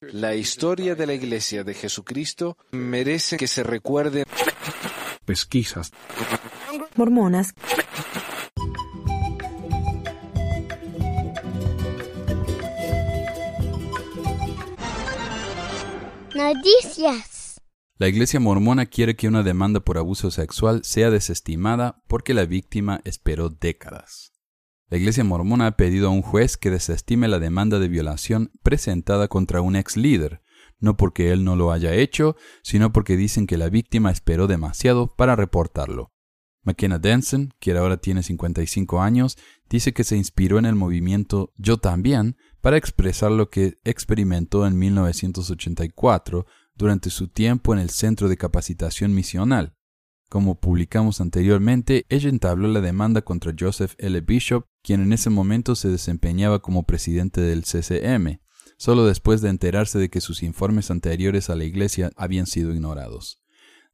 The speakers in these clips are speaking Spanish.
La historia de la Iglesia de Jesucristo merece que se recuerde. Pesquisas. Mormonas. Noticias. La Iglesia mormona quiere que una demanda por abuso sexual sea desestimada porque la víctima esperó décadas. La Iglesia mormona ha pedido a un juez que desestime la demanda de violación presentada contra un ex líder, no porque él no lo haya hecho, sino porque dicen que la víctima esperó demasiado para reportarlo. McKenna Denson, quien ahora tiene 55 años, dice que se inspiró en el movimiento Yo también para expresar lo que experimentó en 1984 durante su tiempo en el Centro de Capacitación Misional. Como publicamos anteriormente, ella entabló la demanda contra Joseph L. Bishop, quien en ese momento se desempeñaba como presidente del CCM, solo después de enterarse de que sus informes anteriores a la Iglesia habían sido ignorados.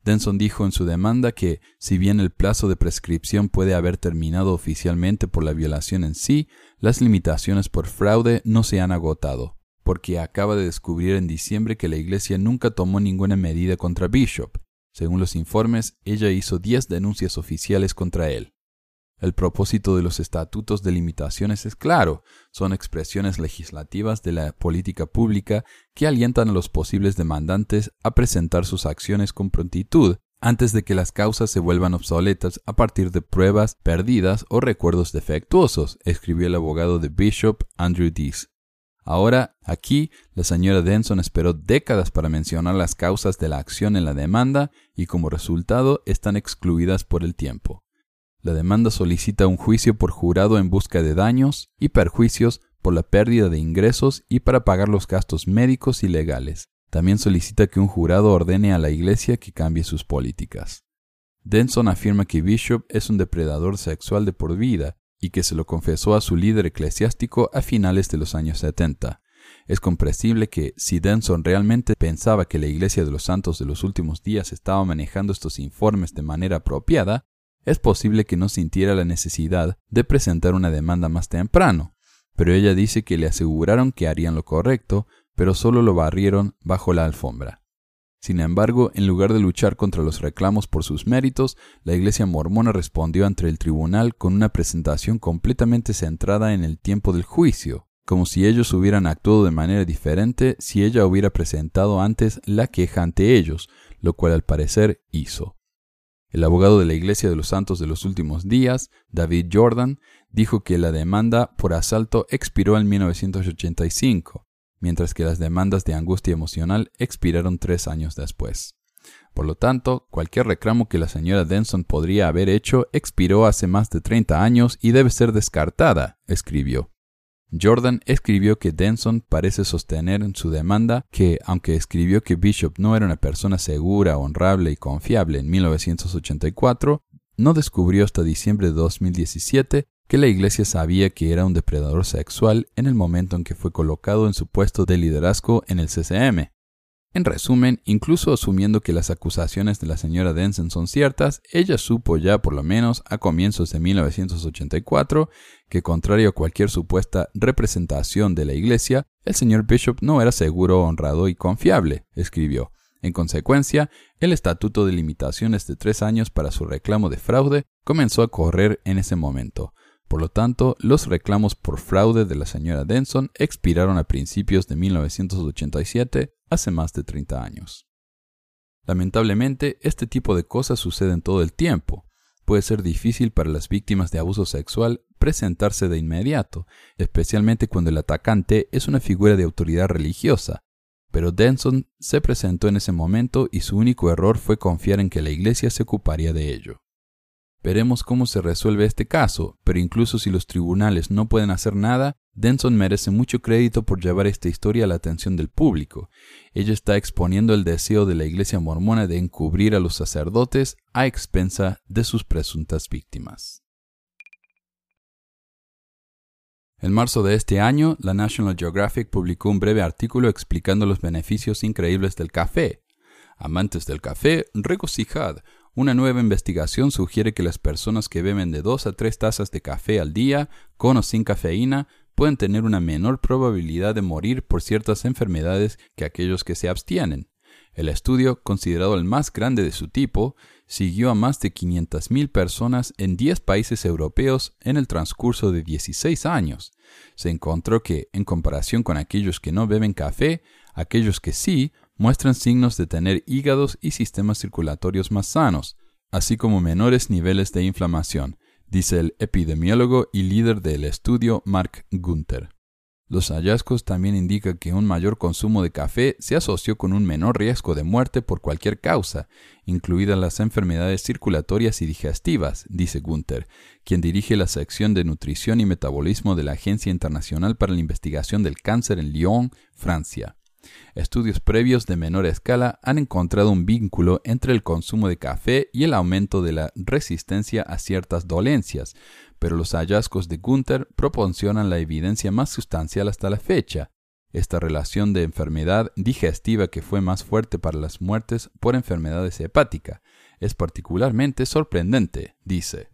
Denson dijo en su demanda que, si bien el plazo de prescripción puede haber terminado oficialmente por la violación en sí, las limitaciones por fraude no se han agotado, porque acaba de descubrir en diciembre que la Iglesia nunca tomó ninguna medida contra Bishop. Según los informes, ella hizo 10 denuncias oficiales contra él. El propósito de los estatutos de limitaciones es claro, son expresiones legislativas de la política pública que alientan a los posibles demandantes a presentar sus acciones con prontitud antes de que las causas se vuelvan obsoletas a partir de pruebas perdidas o recuerdos defectuosos, escribió el abogado de Bishop Andrew Dees. Ahora, aquí, la señora Denson esperó décadas para mencionar las causas de la acción en la demanda y como resultado están excluidas por el tiempo. La demanda solicita un juicio por jurado en busca de daños y perjuicios por la pérdida de ingresos y para pagar los gastos médicos y legales. También solicita que un jurado ordene a la Iglesia que cambie sus políticas. Denson afirma que Bishop es un depredador sexual de por vida y que se lo confesó a su líder eclesiástico a finales de los años 70. Es comprensible que, si Denson realmente pensaba que la Iglesia de los Santos de los últimos días estaba manejando estos informes de manera apropiada, es posible que no sintiera la necesidad de presentar una demanda más temprano, pero ella dice que le aseguraron que harían lo correcto, pero solo lo barrieron bajo la alfombra. Sin embargo, en lugar de luchar contra los reclamos por sus méritos, la Iglesia mormona respondió ante el tribunal con una presentación completamente centrada en el tiempo del juicio, como si ellos hubieran actuado de manera diferente si ella hubiera presentado antes la queja ante ellos, lo cual al parecer hizo. El abogado de la Iglesia de los Santos de los Últimos Días, David Jordan, dijo que la demanda por asalto expiró en 1985, mientras que las demandas de angustia emocional expiraron tres años después. Por lo tanto, cualquier reclamo que la señora Denson podría haber hecho expiró hace más de 30 años y debe ser descartada, escribió. Jordan escribió que Denson parece sostener en su demanda que, aunque escribió que Bishop no era una persona segura, honrable y confiable en 1984, no descubrió hasta diciembre de 2017 que la iglesia sabía que era un depredador sexual en el momento en que fue colocado en su puesto de liderazgo en el CCM. En resumen, incluso asumiendo que las acusaciones de la señora Denson son ciertas, ella supo ya por lo menos a comienzos de 1984 que contrario a cualquier supuesta representación de la Iglesia, el señor Bishop no era seguro, honrado y confiable, escribió. En consecuencia, el estatuto de limitaciones de tres años para su reclamo de fraude comenzó a correr en ese momento. Por lo tanto, los reclamos por fraude de la señora Denson expiraron a principios de 1987, hace más de 30 años. Lamentablemente, este tipo de cosas suceden todo el tiempo. Puede ser difícil para las víctimas de abuso sexual presentarse de inmediato, especialmente cuando el atacante es una figura de autoridad religiosa. Pero Denson se presentó en ese momento y su único error fue confiar en que la iglesia se ocuparía de ello. Veremos cómo se resuelve este caso, pero incluso si los tribunales no pueden hacer nada, Denson merece mucho crédito por llevar esta historia a la atención del público. Ella está exponiendo el deseo de la Iglesia mormona de encubrir a los sacerdotes a expensa de sus presuntas víctimas. En marzo de este año, la National Geographic publicó un breve artículo explicando los beneficios increíbles del café. Amantes del café, regocijad. Una nueva investigación sugiere que las personas que beben de 2 a 3 tazas de café al día, con o sin cafeína, pueden tener una menor probabilidad de morir por ciertas enfermedades que aquellos que se abstienen. El estudio, considerado el más grande de su tipo, siguió a más de 500.000 personas en 10 países europeos en el transcurso de 16 años. Se encontró que, en comparación con aquellos que no beben café, aquellos que sí muestran signos de tener hígados y sistemas circulatorios más sanos, así como menores niveles de inflamación, dice el epidemiólogo y líder del estudio Mark Gunther. Los hallazgos también indican que un mayor consumo de café se asoció con un menor riesgo de muerte por cualquier causa, incluidas las enfermedades circulatorias y digestivas, dice Gunther, quien dirige la sección de nutrición y metabolismo de la Agencia Internacional para la Investigación del Cáncer en Lyon, Francia. Estudios previos de menor escala han encontrado un vínculo entre el consumo de café y el aumento de la resistencia a ciertas dolencias, pero los hallazgos de Gunther proporcionan la evidencia más sustancial hasta la fecha. Esta relación de enfermedad digestiva que fue más fuerte para las muertes por enfermedades hepáticas es particularmente sorprendente, dice.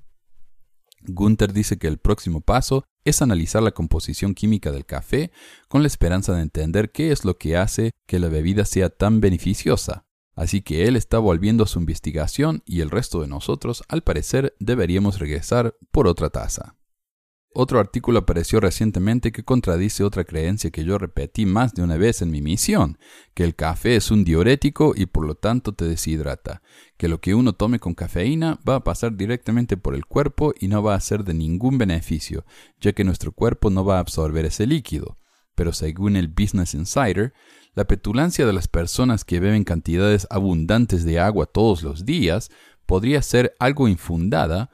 Gunther dice que el próximo paso es analizar la composición química del café con la esperanza de entender qué es lo que hace que la bebida sea tan beneficiosa. Así que él está volviendo a su investigación y el resto de nosotros, al parecer, deberíamos regresar por otra taza. Otro artículo apareció recientemente que contradice otra creencia que yo repetí más de una vez en mi misión, que el café es un diurético y por lo tanto te deshidrata, que lo que uno tome con cafeína va a pasar directamente por el cuerpo y no va a ser de ningún beneficio, ya que nuestro cuerpo no va a absorber ese líquido. Pero según el Business Insider, la petulancia de las personas que beben cantidades abundantes de agua todos los días podría ser algo infundada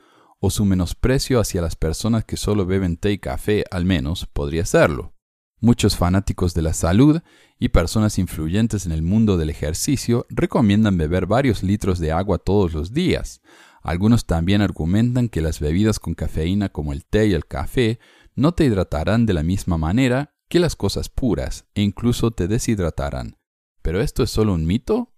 o su menosprecio hacia las personas que solo beben té y café al menos podría serlo. Muchos fanáticos de la salud y personas influyentes en el mundo del ejercicio recomiendan beber varios litros de agua todos los días. Algunos también argumentan que las bebidas con cafeína como el té y el café no te hidratarán de la misma manera que las cosas puras e incluso te deshidratarán. ¿Pero esto es solo un mito?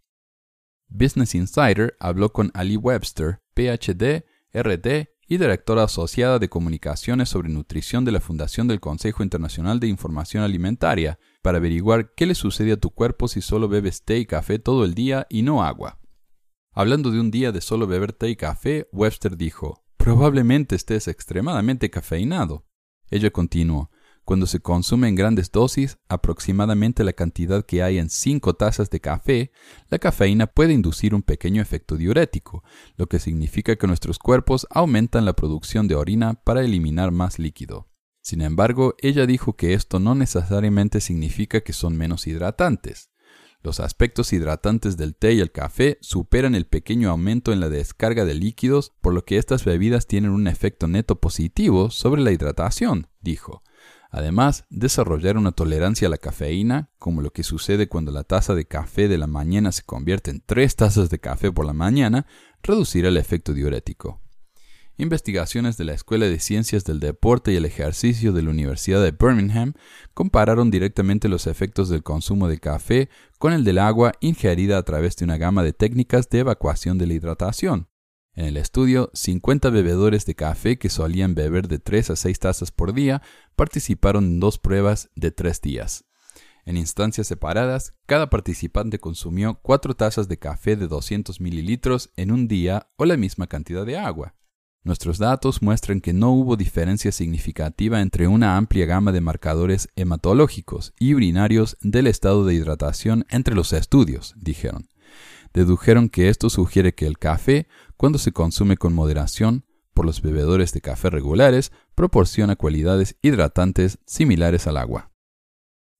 Business Insider habló con Ali Webster, PhD, RD y directora asociada de comunicaciones sobre nutrición de la Fundación del Consejo Internacional de Información Alimentaria, para averiguar qué le sucede a tu cuerpo si solo bebes té y café todo el día y no agua. Hablando de un día de solo beber té y café, Webster dijo, probablemente estés extremadamente cafeinado. Ella continuó, cuando se consume en grandes dosis, aproximadamente la cantidad que hay en 5 tazas de café, la cafeína puede inducir un pequeño efecto diurético, lo que significa que nuestros cuerpos aumentan la producción de orina para eliminar más líquido. Sin embargo, ella dijo que esto no necesariamente significa que son menos hidratantes. Los aspectos hidratantes del té y el café superan el pequeño aumento en la descarga de líquidos, por lo que estas bebidas tienen un efecto neto positivo sobre la hidratación, dijo. Además, desarrollar una tolerancia a la cafeína, como lo que sucede cuando la taza de café de la mañana se convierte en tres tazas de café por la mañana, reducirá el efecto diurético. Investigaciones de la Escuela de Ciencias del Deporte y el Ejercicio de la Universidad de Birmingham compararon directamente los efectos del consumo de café con el del agua ingerida a través de una gama de técnicas de evacuación de la hidratación. En el estudio, 50 bebedores de café que solían beber de 3 a 6 tazas por día participaron en dos pruebas de 3 días. En instancias separadas, cada participante consumió 4 tazas de café de 200 mililitros en un día o la misma cantidad de agua. Nuestros datos muestran que no hubo diferencia significativa entre una amplia gama de marcadores hematológicos y urinarios del estado de hidratación entre los estudios, dijeron dedujeron que esto sugiere que el café, cuando se consume con moderación por los bebedores de café regulares, proporciona cualidades hidratantes similares al agua.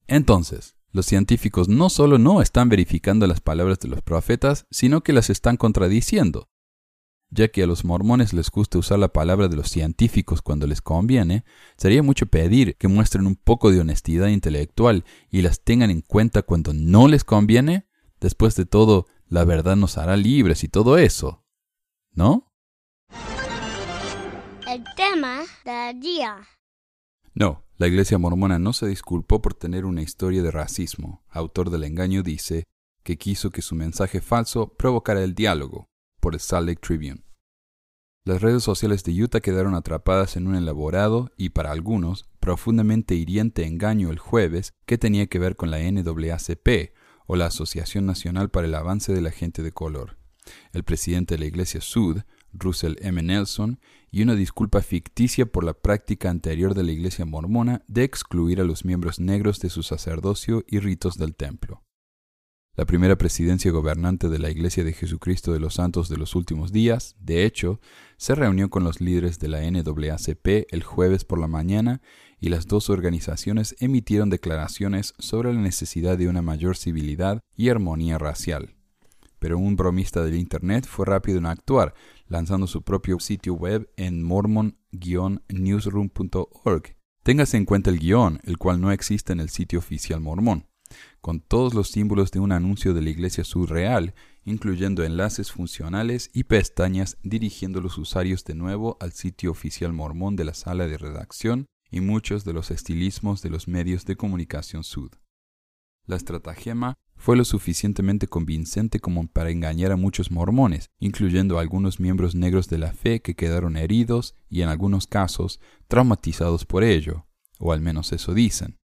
Entonces, los científicos no solo no están verificando las palabras de los profetas, sino que las están contradiciendo. Ya que a los mormones les gusta usar la palabra de los científicos cuando les conviene, sería mucho pedir que muestren un poco de honestidad intelectual y las tengan en cuenta cuando no les conviene. Después de todo, la verdad nos hará libres y todo eso. ¿No? El tema del día. No, la Iglesia mormona no se disculpó por tener una historia de racismo. Autor del engaño dice que quiso que su mensaje falso provocara el diálogo, por el Salt Lake Tribune. Las redes sociales de Utah quedaron atrapadas en un elaborado y, para algunos, profundamente hiriente engaño el jueves que tenía que ver con la NAACP, o la Asociación Nacional para el Avance de la Gente de Color. El presidente de la Iglesia Sud, Russell M. Nelson, y una disculpa ficticia por la práctica anterior de la Iglesia mormona de excluir a los miembros negros de su sacerdocio y ritos del templo. La primera presidencia gobernante de la Iglesia de Jesucristo de los Santos de los Últimos Días, de hecho, se reunió con los líderes de la NAACP el jueves por la mañana y las dos organizaciones emitieron declaraciones sobre la necesidad de una mayor civilidad y armonía racial. Pero un bromista del Internet fue rápido en actuar, lanzando su propio sitio web en mormon-newsroom.org. Téngase en cuenta el guion, el cual no existe en el sitio oficial mormón con todos los símbolos de un anuncio de la Iglesia surreal, incluyendo enlaces funcionales y pestañas dirigiendo los usuarios de nuevo al sitio oficial mormón de la sala de redacción y muchos de los estilismos de los medios de comunicación sud. La estratagema fue lo suficientemente convincente como para engañar a muchos mormones, incluyendo a algunos miembros negros de la fe que quedaron heridos y en algunos casos traumatizados por ello, o al menos eso dicen.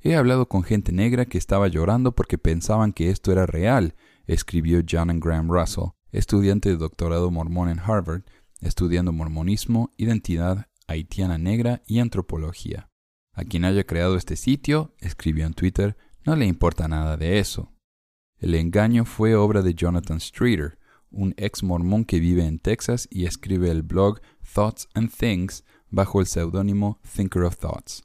He hablado con gente negra que estaba llorando porque pensaban que esto era real, escribió John Graham Russell, estudiante de doctorado mormón en Harvard, estudiando mormonismo, identidad haitiana negra y antropología. A quien haya creado este sitio, escribió en Twitter, no le importa nada de eso. El engaño fue obra de Jonathan Streeter, un ex mormón que vive en Texas y escribe el blog Thoughts and Things bajo el seudónimo Thinker of Thoughts.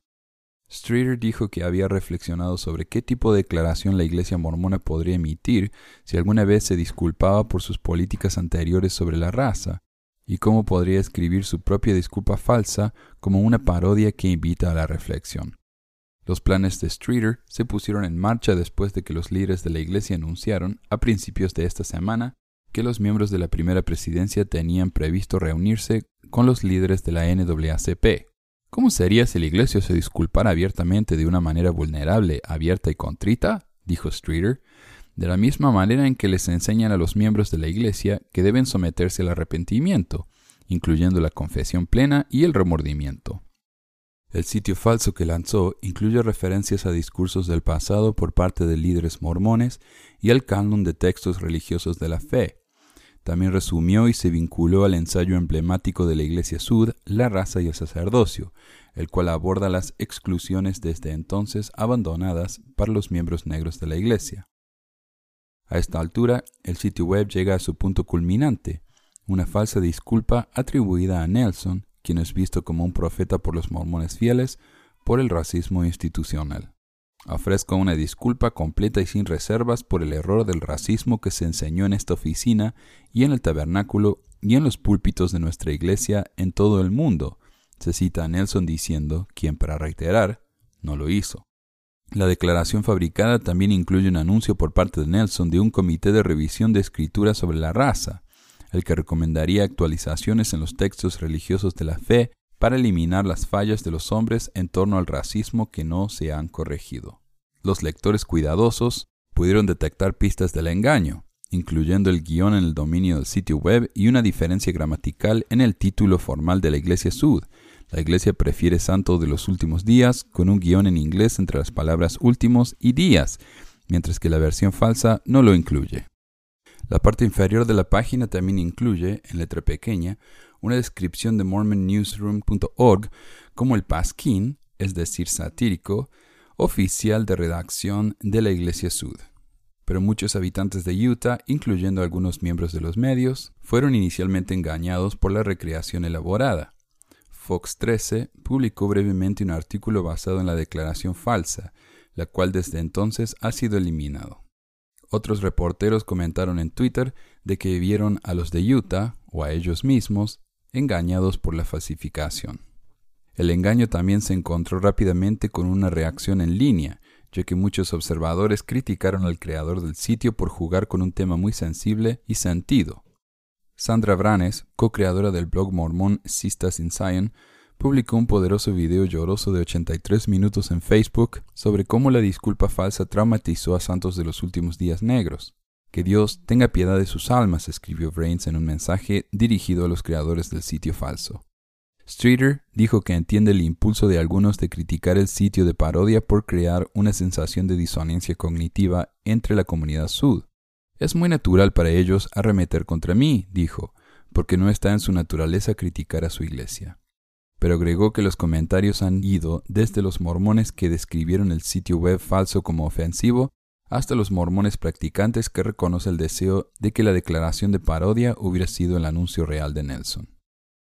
Streeter dijo que había reflexionado sobre qué tipo de declaración la Iglesia mormona podría emitir si alguna vez se disculpaba por sus políticas anteriores sobre la raza, y cómo podría escribir su propia disculpa falsa como una parodia que invita a la reflexión. Los planes de Streeter se pusieron en marcha después de que los líderes de la Iglesia anunciaron, a principios de esta semana, que los miembros de la primera presidencia tenían previsto reunirse con los líderes de la NAACP, ¿Cómo sería si la iglesia se disculpara abiertamente de una manera vulnerable, abierta y contrita? dijo Streeter, de la misma manera en que les enseñan a los miembros de la iglesia que deben someterse al arrepentimiento, incluyendo la confesión plena y el remordimiento. El sitio falso que lanzó incluye referencias a discursos del pasado por parte de líderes mormones y al canon de textos religiosos de la fe, también resumió y se vinculó al ensayo emblemático de la Iglesia Sud, La raza y el sacerdocio, el cual aborda las exclusiones desde entonces abandonadas para los miembros negros de la Iglesia. A esta altura, el sitio web llega a su punto culminante, una falsa disculpa atribuida a Nelson, quien es visto como un profeta por los mormones fieles, por el racismo institucional. Ofrezco una disculpa completa y sin reservas por el error del racismo que se enseñó en esta oficina y en el tabernáculo y en los púlpitos de nuestra iglesia en todo el mundo. Se cita a Nelson diciendo, quien para reiterar, no lo hizo. La declaración fabricada también incluye un anuncio por parte de Nelson de un comité de revisión de escritura sobre la raza, el que recomendaría actualizaciones en los textos religiosos de la fe para eliminar las fallas de los hombres en torno al racismo que no se han corregido. Los lectores cuidadosos pudieron detectar pistas del engaño, incluyendo el guion en el dominio del sitio web y una diferencia gramatical en el título formal de la Iglesia Sud. La Iglesia prefiere santo de los últimos días con un guion en inglés entre las palabras últimos y días, mientras que la versión falsa no lo incluye. La parte inferior de la página también incluye, en letra pequeña, una descripción de mormonnewsroom.org como el pasquín, es decir, satírico, oficial de redacción de la Iglesia Sud. Pero muchos habitantes de Utah, incluyendo algunos miembros de los medios, fueron inicialmente engañados por la recreación elaborada. Fox 13 publicó brevemente un artículo basado en la declaración falsa, la cual desde entonces ha sido eliminado. Otros reporteros comentaron en Twitter de que vieron a los de Utah, o a ellos mismos, engañados por la falsificación. El engaño también se encontró rápidamente con una reacción en línea, ya que muchos observadores criticaron al creador del sitio por jugar con un tema muy sensible y sentido. Sandra Branes, co-creadora del blog mormón Sistas in Zion, publicó un poderoso video lloroso de 83 minutos en Facebook sobre cómo la disculpa falsa traumatizó a santos de los últimos días negros. Que Dios tenga piedad de sus almas, escribió Brains en un mensaje dirigido a los creadores del sitio falso. Streeter dijo que entiende el impulso de algunos de criticar el sitio de parodia por crear una sensación de disonancia cognitiva entre la comunidad sud. Es muy natural para ellos arremeter contra mí, dijo, porque no está en su naturaleza criticar a su iglesia. Pero agregó que los comentarios han ido desde los mormones que describieron el sitio web falso como ofensivo hasta los mormones practicantes que reconocen el deseo de que la declaración de parodia hubiera sido el anuncio real de Nelson.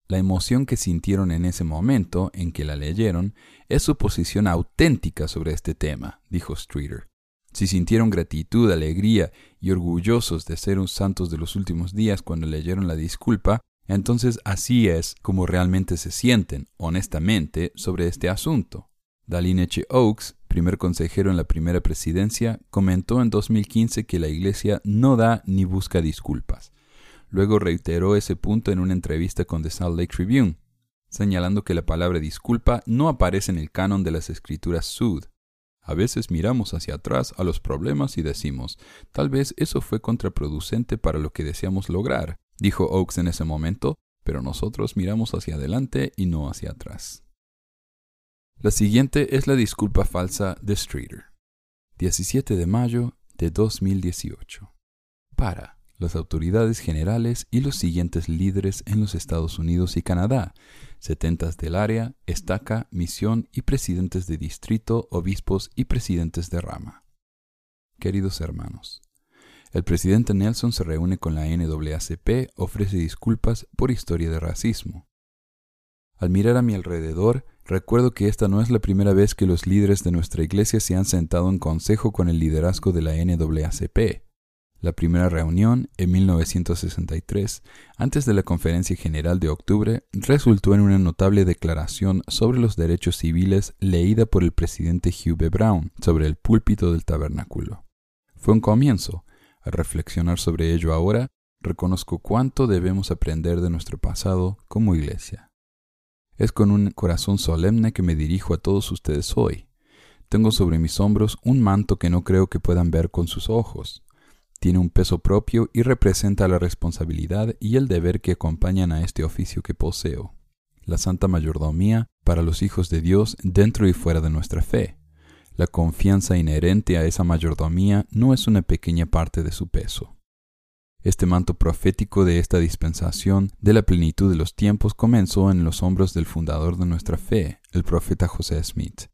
La emoción que sintieron en ese momento en que la leyeron es su posición auténtica sobre este tema, dijo Streeter. Si sintieron gratitud, alegría y orgullosos de ser un santos de los últimos días cuando leyeron la disculpa, entonces así es como realmente se sienten, honestamente, sobre este asunto. Daline H. Oaks, primer consejero en la primera presidencia, comentó en 2015 que la Iglesia no da ni busca disculpas. Luego reiteró ese punto en una entrevista con The Salt Lake Tribune, señalando que la palabra disculpa no aparece en el canon de las escrituras Sud. A veces miramos hacia atrás a los problemas y decimos, tal vez eso fue contraproducente para lo que deseamos lograr, dijo Oaks en ese momento, pero nosotros miramos hacia adelante y no hacia atrás. La siguiente es la disculpa falsa de Streeter. 17 de mayo de 2018. Para las autoridades generales y los siguientes líderes en los Estados Unidos y Canadá, setentas del área, estaca, misión y presidentes de distrito, obispos y presidentes de rama. Queridos hermanos, el presidente Nelson se reúne con la NAACP, ofrece disculpas por historia de racismo. Al mirar a mi alrededor, recuerdo que esta no es la primera vez que los líderes de nuestra iglesia se han sentado en consejo con el liderazgo de la NAACP. La primera reunión, en 1963, antes de la Conferencia General de octubre, resultó en una notable declaración sobre los derechos civiles leída por el presidente Hugh B. Brown sobre el púlpito del tabernáculo. Fue un comienzo. Al reflexionar sobre ello ahora, reconozco cuánto debemos aprender de nuestro pasado como iglesia. Es con un corazón solemne que me dirijo a todos ustedes hoy. Tengo sobre mis hombros un manto que no creo que puedan ver con sus ojos tiene un peso propio y representa la responsabilidad y el deber que acompañan a este oficio que poseo, la santa mayordomía para los hijos de Dios dentro y fuera de nuestra fe. La confianza inherente a esa mayordomía no es una pequeña parte de su peso. Este manto profético de esta dispensación de la plenitud de los tiempos comenzó en los hombros del fundador de nuestra fe, el profeta José Smith.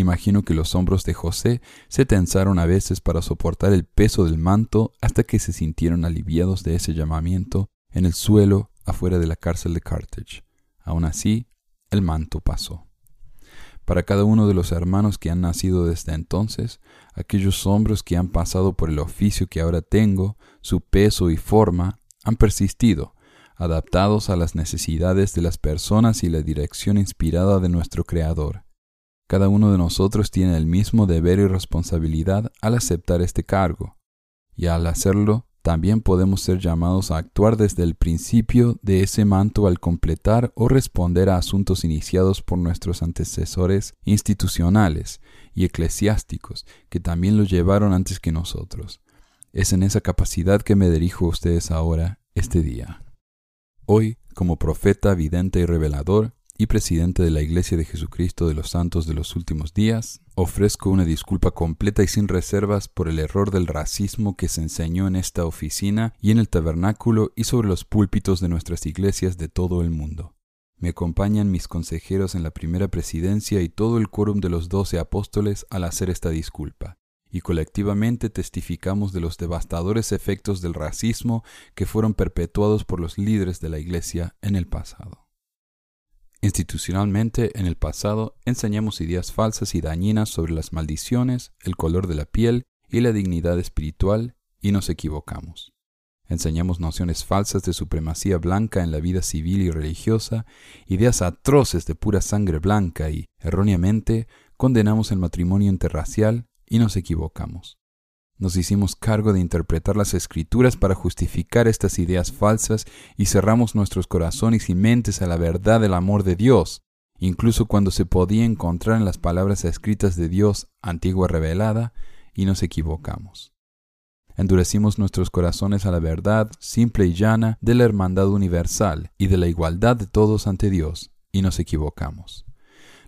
Imagino que los hombros de José se tensaron a veces para soportar el peso del manto hasta que se sintieron aliviados de ese llamamiento en el suelo afuera de la cárcel de Carthage. Aún así, el manto pasó. Para cada uno de los hermanos que han nacido desde entonces, aquellos hombros que han pasado por el oficio que ahora tengo, su peso y forma, han persistido, adaptados a las necesidades de las personas y la dirección inspirada de nuestro Creador cada uno de nosotros tiene el mismo deber y responsabilidad al aceptar este cargo, y al hacerlo también podemos ser llamados a actuar desde el principio de ese manto al completar o responder a asuntos iniciados por nuestros antecesores institucionales y eclesiásticos, que también lo llevaron antes que nosotros. Es en esa capacidad que me dirijo a ustedes ahora, este día. Hoy, como profeta, vidente y revelador, y presidente de la Iglesia de Jesucristo de los Santos de los Últimos Días, ofrezco una disculpa completa y sin reservas por el error del racismo que se enseñó en esta oficina y en el tabernáculo y sobre los púlpitos de nuestras iglesias de todo el mundo. Me acompañan mis consejeros en la primera presidencia y todo el quórum de los doce apóstoles al hacer esta disculpa, y colectivamente testificamos de los devastadores efectos del racismo que fueron perpetuados por los líderes de la Iglesia en el pasado. Institucionalmente, en el pasado, enseñamos ideas falsas y dañinas sobre las maldiciones, el color de la piel y la dignidad espiritual, y nos equivocamos. Enseñamos nociones falsas de supremacía blanca en la vida civil y religiosa, ideas atroces de pura sangre blanca y, erróneamente, condenamos el matrimonio interracial y nos equivocamos. Nos hicimos cargo de interpretar las escrituras para justificar estas ideas falsas y cerramos nuestros corazones y mentes a la verdad del amor de Dios, incluso cuando se podía encontrar en las palabras escritas de Dios antigua revelada, y nos equivocamos. Endurecimos nuestros corazones a la verdad simple y llana de la hermandad universal y de la igualdad de todos ante Dios, y nos equivocamos.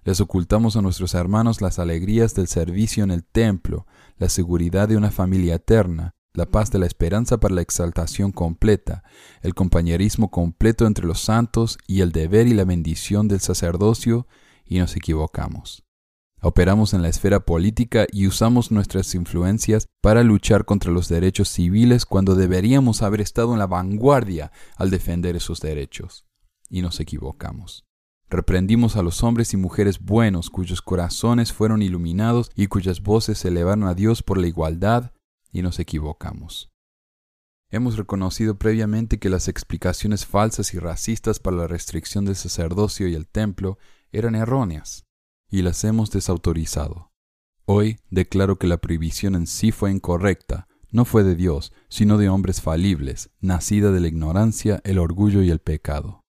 Les ocultamos a nuestros hermanos las alegrías del servicio en el templo, la seguridad de una familia eterna, la paz de la esperanza para la exaltación completa, el compañerismo completo entre los santos y el deber y la bendición del sacerdocio, y nos equivocamos. Operamos en la esfera política y usamos nuestras influencias para luchar contra los derechos civiles cuando deberíamos haber estado en la vanguardia al defender esos derechos. Y nos equivocamos. Reprendimos a los hombres y mujeres buenos cuyos corazones fueron iluminados y cuyas voces se elevaron a Dios por la igualdad, y nos equivocamos. Hemos reconocido previamente que las explicaciones falsas y racistas para la restricción del sacerdocio y el templo eran erróneas, y las hemos desautorizado. Hoy declaro que la prohibición en sí fue incorrecta, no fue de Dios, sino de hombres falibles, nacida de la ignorancia, el orgullo y el pecado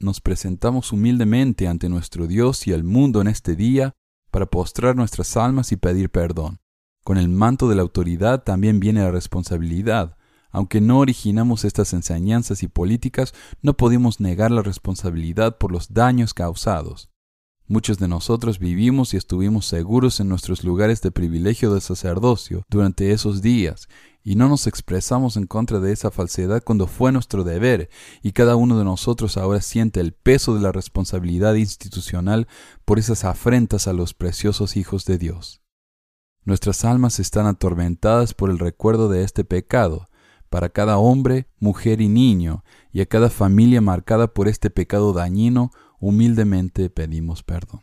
nos presentamos humildemente ante nuestro Dios y el mundo en este día para postrar nuestras almas y pedir perdón. Con el manto de la autoridad también viene la responsabilidad. Aunque no originamos estas enseñanzas y políticas, no podemos negar la responsabilidad por los daños causados. Muchos de nosotros vivimos y estuvimos seguros en nuestros lugares de privilegio de sacerdocio durante esos días, y no nos expresamos en contra de esa falsedad cuando fue nuestro deber, y cada uno de nosotros ahora siente el peso de la responsabilidad institucional por esas afrentas a los preciosos hijos de Dios. Nuestras almas están atormentadas por el recuerdo de este pecado, para cada hombre, mujer y niño, y a cada familia marcada por este pecado dañino, humildemente pedimos perdón.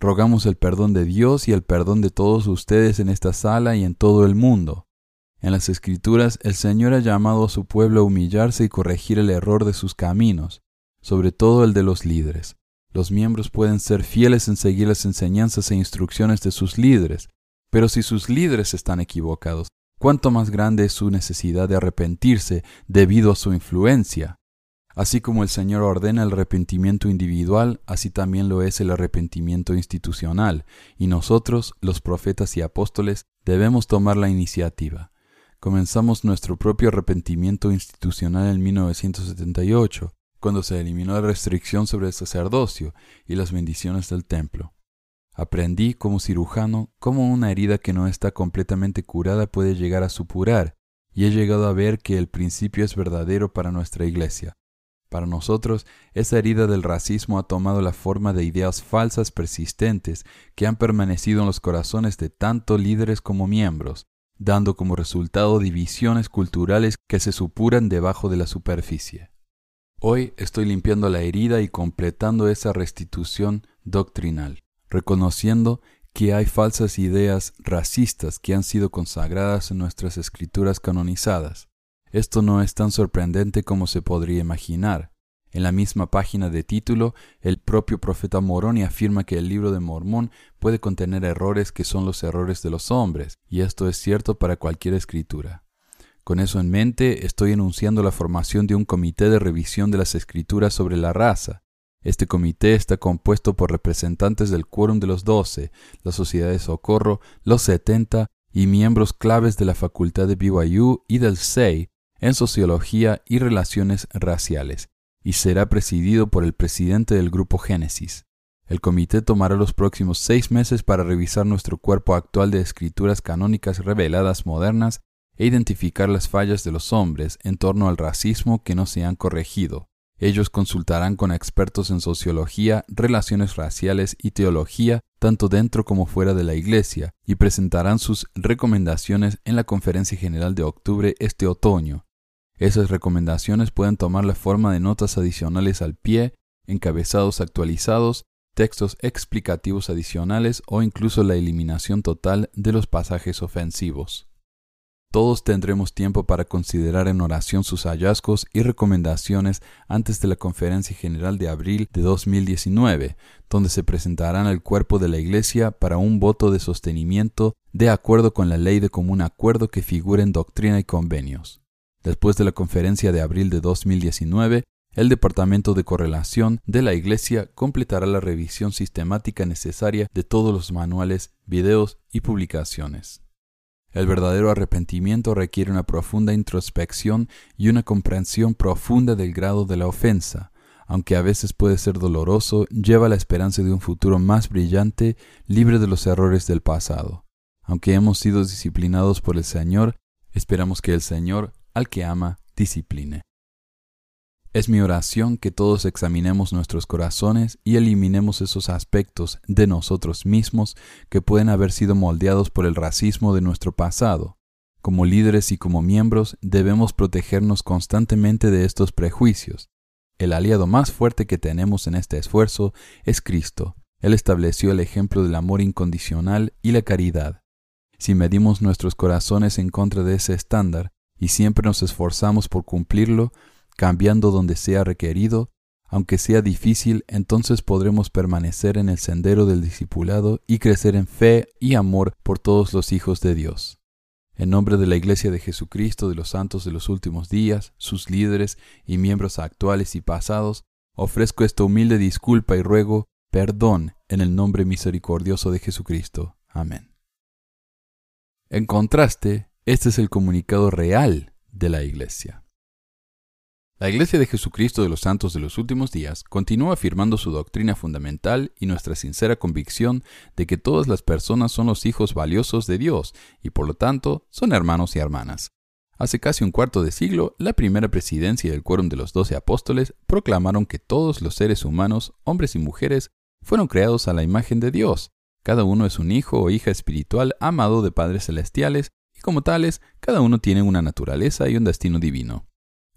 Rogamos el perdón de Dios y el perdón de todos ustedes en esta sala y en todo el mundo en las Escrituras el Señor ha llamado a su pueblo a humillarse y corregir el error de sus caminos, sobre todo el de los líderes. Los miembros pueden ser fieles en seguir las enseñanzas e instrucciones de sus líderes, pero si sus líderes están equivocados, cuánto más grande es su necesidad de arrepentirse debido a su influencia. Así como el Señor ordena el arrepentimiento individual, así también lo es el arrepentimiento institucional, y nosotros, los profetas y apóstoles, debemos tomar la iniciativa. Comenzamos nuestro propio arrepentimiento institucional en 1978, cuando se eliminó la restricción sobre el sacerdocio y las bendiciones del templo. Aprendí como cirujano cómo una herida que no está completamente curada puede llegar a supurar, y he llegado a ver que el principio es verdadero para nuestra iglesia. Para nosotros, esa herida del racismo ha tomado la forma de ideas falsas persistentes que han permanecido en los corazones de tanto líderes como miembros, dando como resultado divisiones culturales que se supuran debajo de la superficie. Hoy estoy limpiando la herida y completando esa restitución doctrinal, reconociendo que hay falsas ideas racistas que han sido consagradas en nuestras escrituras canonizadas. Esto no es tan sorprendente como se podría imaginar, en la misma página de título, el propio profeta Moroni afirma que el libro de Mormón puede contener errores que son los errores de los hombres, y esto es cierto para cualquier escritura. Con eso en mente, estoy enunciando la formación de un comité de revisión de las escrituras sobre la raza. Este comité está compuesto por representantes del Quórum de los Doce, la Sociedad de Socorro, los Setenta y miembros claves de la Facultad de BYU y del SEI en Sociología y Relaciones Raciales, y será presidido por el presidente del Grupo Génesis. El comité tomará los próximos seis meses para revisar nuestro cuerpo actual de escrituras canónicas reveladas modernas e identificar las fallas de los hombres en torno al racismo que no se han corregido. Ellos consultarán con expertos en sociología, relaciones raciales y teología, tanto dentro como fuera de la Iglesia, y presentarán sus recomendaciones en la Conferencia General de octubre este otoño, esas recomendaciones pueden tomar la forma de notas adicionales al pie, encabezados actualizados, textos explicativos adicionales o incluso la eliminación total de los pasajes ofensivos. Todos tendremos tiempo para considerar en oración sus hallazgos y recomendaciones antes de la Conferencia General de abril de 2019, donde se presentarán al cuerpo de la Iglesia para un voto de sostenimiento de acuerdo con la ley de común acuerdo que figura en doctrina y convenios. Después de la conferencia de abril de 2019, el Departamento de Correlación de la Iglesia completará la revisión sistemática necesaria de todos los manuales, videos y publicaciones. El verdadero arrepentimiento requiere una profunda introspección y una comprensión profunda del grado de la ofensa, aunque a veces puede ser doloroso, lleva la esperanza de un futuro más brillante, libre de los errores del pasado. Aunque hemos sido disciplinados por el Señor, esperamos que el Señor, al que ama, discipline. Es mi oración que todos examinemos nuestros corazones y eliminemos esos aspectos de nosotros mismos que pueden haber sido moldeados por el racismo de nuestro pasado. Como líderes y como miembros debemos protegernos constantemente de estos prejuicios. El aliado más fuerte que tenemos en este esfuerzo es Cristo. Él estableció el ejemplo del amor incondicional y la caridad. Si medimos nuestros corazones en contra de ese estándar y siempre nos esforzamos por cumplirlo, cambiando donde sea requerido, aunque sea difícil, entonces podremos permanecer en el sendero del discipulado y crecer en fe y amor por todos los hijos de Dios. En nombre de la Iglesia de Jesucristo de los Santos de los últimos días, sus líderes y miembros actuales y pasados, ofrezco esta humilde disculpa y ruego perdón en el nombre misericordioso de Jesucristo. Amén. En contraste, este es el comunicado real de la Iglesia. La Iglesia de Jesucristo de los Santos de los Últimos Días continúa afirmando su doctrina fundamental y nuestra sincera convicción de que todas las personas son los hijos valiosos de Dios y por lo tanto son hermanos y hermanas. Hace casi un cuarto de siglo, la primera presidencia del Quórum de los Doce Apóstoles proclamaron que todos los seres humanos, hombres y mujeres, fueron creados a la imagen de Dios. Cada uno es un hijo o hija espiritual amado de padres celestiales como tales, cada uno tiene una naturaleza y un destino divino.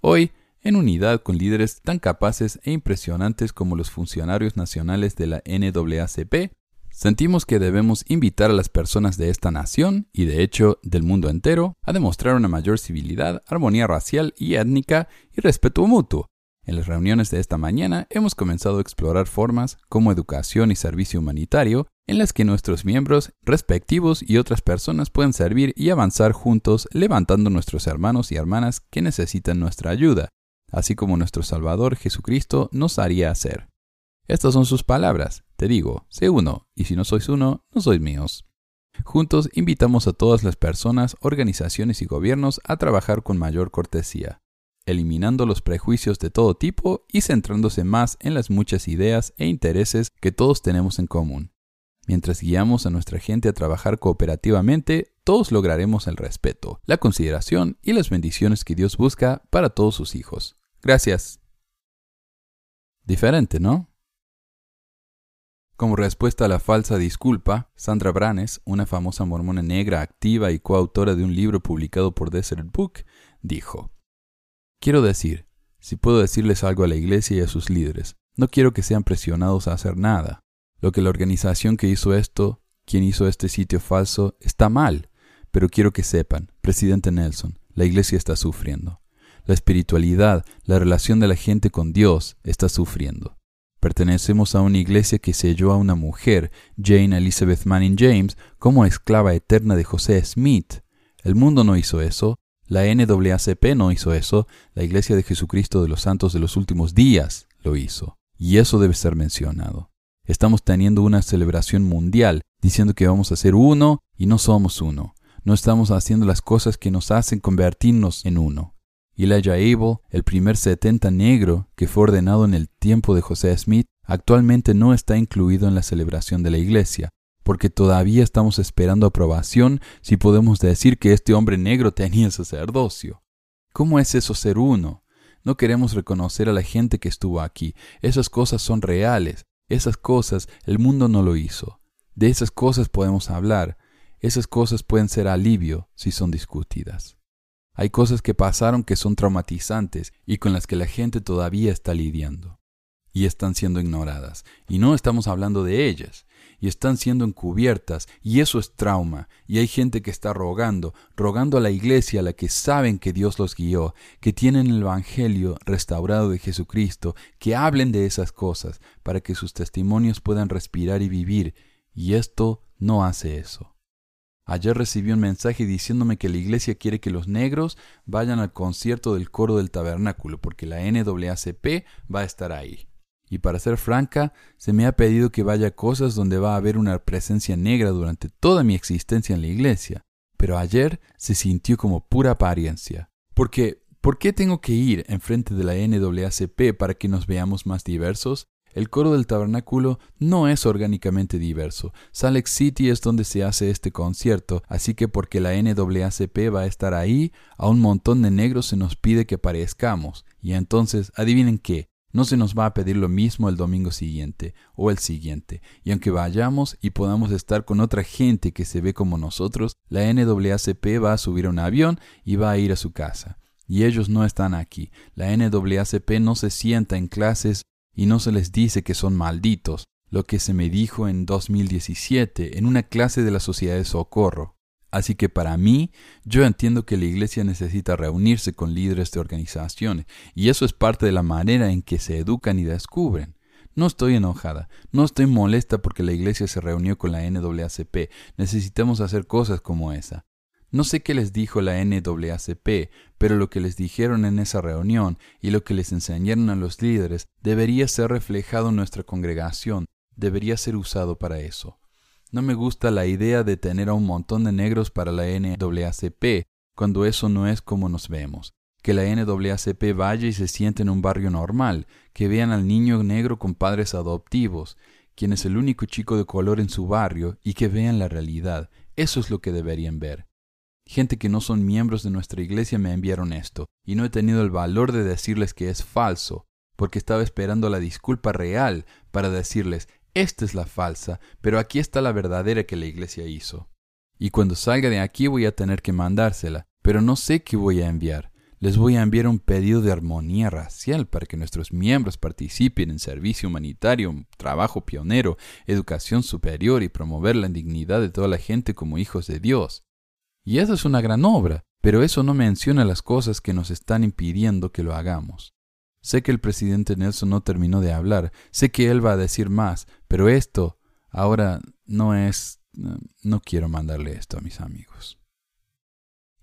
Hoy, en unidad con líderes tan capaces e impresionantes como los funcionarios nacionales de la NAACP, sentimos que debemos invitar a las personas de esta nación, y de hecho del mundo entero, a demostrar una mayor civilidad, armonía racial y étnica y respeto mutuo. En las reuniones de esta mañana hemos comenzado a explorar formas como educación y servicio humanitario en las que nuestros miembros respectivos y otras personas pueden servir y avanzar juntos levantando nuestros hermanos y hermanas que necesitan nuestra ayuda así como nuestro Salvador Jesucristo nos haría hacer. Estas son sus palabras. Te digo, sé uno, y si no sois uno, no sois míos. Juntos invitamos a todas las personas, organizaciones y gobiernos a trabajar con mayor cortesía, eliminando los prejuicios de todo tipo y centrándose más en las muchas ideas e intereses que todos tenemos en común. Mientras guiamos a nuestra gente a trabajar cooperativamente, todos lograremos el respeto, la consideración y las bendiciones que Dios busca para todos sus hijos. Gracias. Diferente, ¿no? Como respuesta a la falsa disculpa, Sandra Branes, una famosa mormona negra activa y coautora de un libro publicado por Desert Book, dijo, Quiero decir, si puedo decirles algo a la iglesia y a sus líderes, no quiero que sean presionados a hacer nada. Lo que la organización que hizo esto, quien hizo este sitio falso, está mal. Pero quiero que sepan, presidente Nelson, la iglesia está sufriendo. La espiritualidad, la relación de la gente con Dios está sufriendo. Pertenecemos a una iglesia que selló a una mujer, Jane Elizabeth Manning James, como esclava eterna de José Smith. El mundo no hizo eso, la NAACP no hizo eso, la Iglesia de Jesucristo de los Santos de los Últimos Días lo hizo. Y eso debe ser mencionado. Estamos teniendo una celebración mundial diciendo que vamos a ser uno y no somos uno. No estamos haciendo las cosas que nos hacen convertirnos en uno. Elijah Abel, el primer setenta negro que fue ordenado en el tiempo de José Smith, actualmente no está incluido en la celebración de la iglesia, porque todavía estamos esperando aprobación si podemos decir que este hombre negro tenía sacerdocio. ¿Cómo es eso ser uno? No queremos reconocer a la gente que estuvo aquí. Esas cosas son reales. Esas cosas el mundo no lo hizo. De esas cosas podemos hablar. Esas cosas pueden ser alivio si son discutidas. Hay cosas que pasaron que son traumatizantes y con las que la gente todavía está lidiando. Y están siendo ignoradas. Y no estamos hablando de ellas. Y están siendo encubiertas. Y eso es trauma. Y hay gente que está rogando, rogando a la iglesia a la que saben que Dios los guió, que tienen el Evangelio restaurado de Jesucristo, que hablen de esas cosas para que sus testimonios puedan respirar y vivir. Y esto no hace eso. Ayer recibí un mensaje diciéndome que la iglesia quiere que los negros vayan al concierto del coro del tabernáculo porque la NAACP va a estar ahí. Y para ser franca, se me ha pedido que vaya a cosas donde va a haber una presencia negra durante toda mi existencia en la iglesia. Pero ayer se sintió como pura apariencia. Porque ¿Por qué tengo que ir enfrente de la NAACP para que nos veamos más diversos? El coro del tabernáculo no es orgánicamente diverso. Salt Lake City es donde se hace este concierto, así que porque la NAACP va a estar ahí, a un montón de negros se nos pide que parezcamos. Y entonces, adivinen qué, no se nos va a pedir lo mismo el domingo siguiente o el siguiente. Y aunque vayamos y podamos estar con otra gente que se ve como nosotros, la NAACP va a subir a un avión y va a ir a su casa. Y ellos no están aquí. La NAACP no se sienta en clases y no se les dice que son malditos, lo que se me dijo en 2017 en una clase de la Sociedad de Socorro. Así que para mí, yo entiendo que la Iglesia necesita reunirse con líderes de organizaciones, y eso es parte de la manera en que se educan y descubren. No estoy enojada, no estoy molesta porque la Iglesia se reunió con la NAACP, necesitamos hacer cosas como esa. No sé qué les dijo la NAACP, pero lo que les dijeron en esa reunión y lo que les enseñaron a los líderes debería ser reflejado en nuestra congregación, debería ser usado para eso. No me gusta la idea de tener a un montón de negros para la NAACP, cuando eso no es como nos vemos. Que la NAACP vaya y se siente en un barrio normal, que vean al niño negro con padres adoptivos, quien es el único chico de color en su barrio, y que vean la realidad. Eso es lo que deberían ver. Gente que no son miembros de nuestra iglesia me enviaron esto, y no he tenido el valor de decirles que es falso, porque estaba esperando la disculpa real para decirles, esta es la falsa, pero aquí está la verdadera que la iglesia hizo. Y cuando salga de aquí voy a tener que mandársela, pero no sé qué voy a enviar. Les voy a enviar un pedido de armonía racial para que nuestros miembros participen en servicio humanitario, trabajo pionero, educación superior y promover la dignidad de toda la gente como hijos de Dios. Y esa es una gran obra, pero eso no menciona las cosas que nos están impidiendo que lo hagamos. Sé que el presidente Nelson no terminó de hablar, sé que él va a decir más, pero esto ahora no es... no quiero mandarle esto a mis amigos.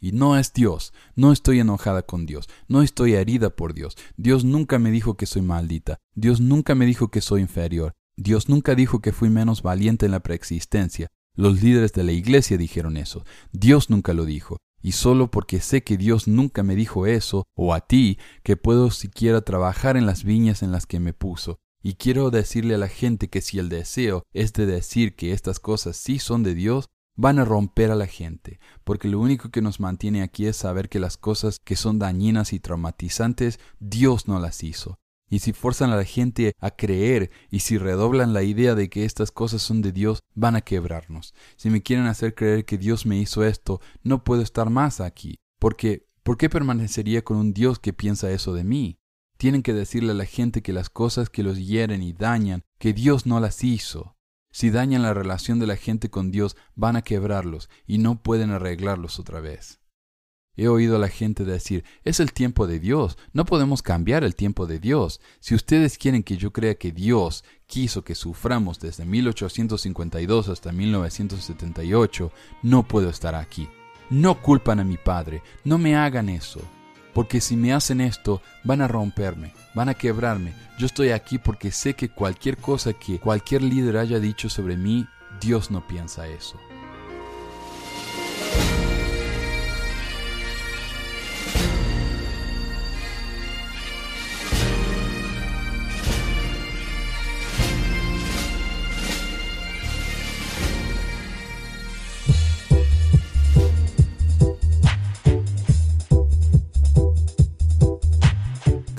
Y no es Dios, no estoy enojada con Dios, no estoy herida por Dios. Dios nunca me dijo que soy maldita, Dios nunca me dijo que soy inferior, Dios nunca dijo que fui menos valiente en la preexistencia, los líderes de la iglesia dijeron eso. Dios nunca lo dijo. Y solo porque sé que Dios nunca me dijo eso, o a ti, que puedo siquiera trabajar en las viñas en las que me puso. Y quiero decirle a la gente que si el deseo es de decir que estas cosas sí son de Dios, van a romper a la gente, porque lo único que nos mantiene aquí es saber que las cosas que son dañinas y traumatizantes, Dios no las hizo y si forzan a la gente a creer y si redoblan la idea de que estas cosas son de Dios, van a quebrarnos. Si me quieren hacer creer que Dios me hizo esto, no puedo estar más aquí. Porque, ¿por qué permanecería con un Dios que piensa eso de mí? Tienen que decirle a la gente que las cosas que los hieren y dañan, que Dios no las hizo. Si dañan la relación de la gente con Dios, van a quebrarlos y no pueden arreglarlos otra vez. He oído a la gente decir, es el tiempo de Dios, no podemos cambiar el tiempo de Dios. Si ustedes quieren que yo crea que Dios quiso que suframos desde 1852 hasta 1978, no puedo estar aquí. No culpan a mi Padre, no me hagan eso. Porque si me hacen esto, van a romperme, van a quebrarme. Yo estoy aquí porque sé que cualquier cosa que cualquier líder haya dicho sobre mí, Dios no piensa eso.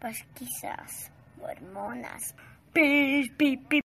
Pesquisas mormonas. Pi, pi, pi.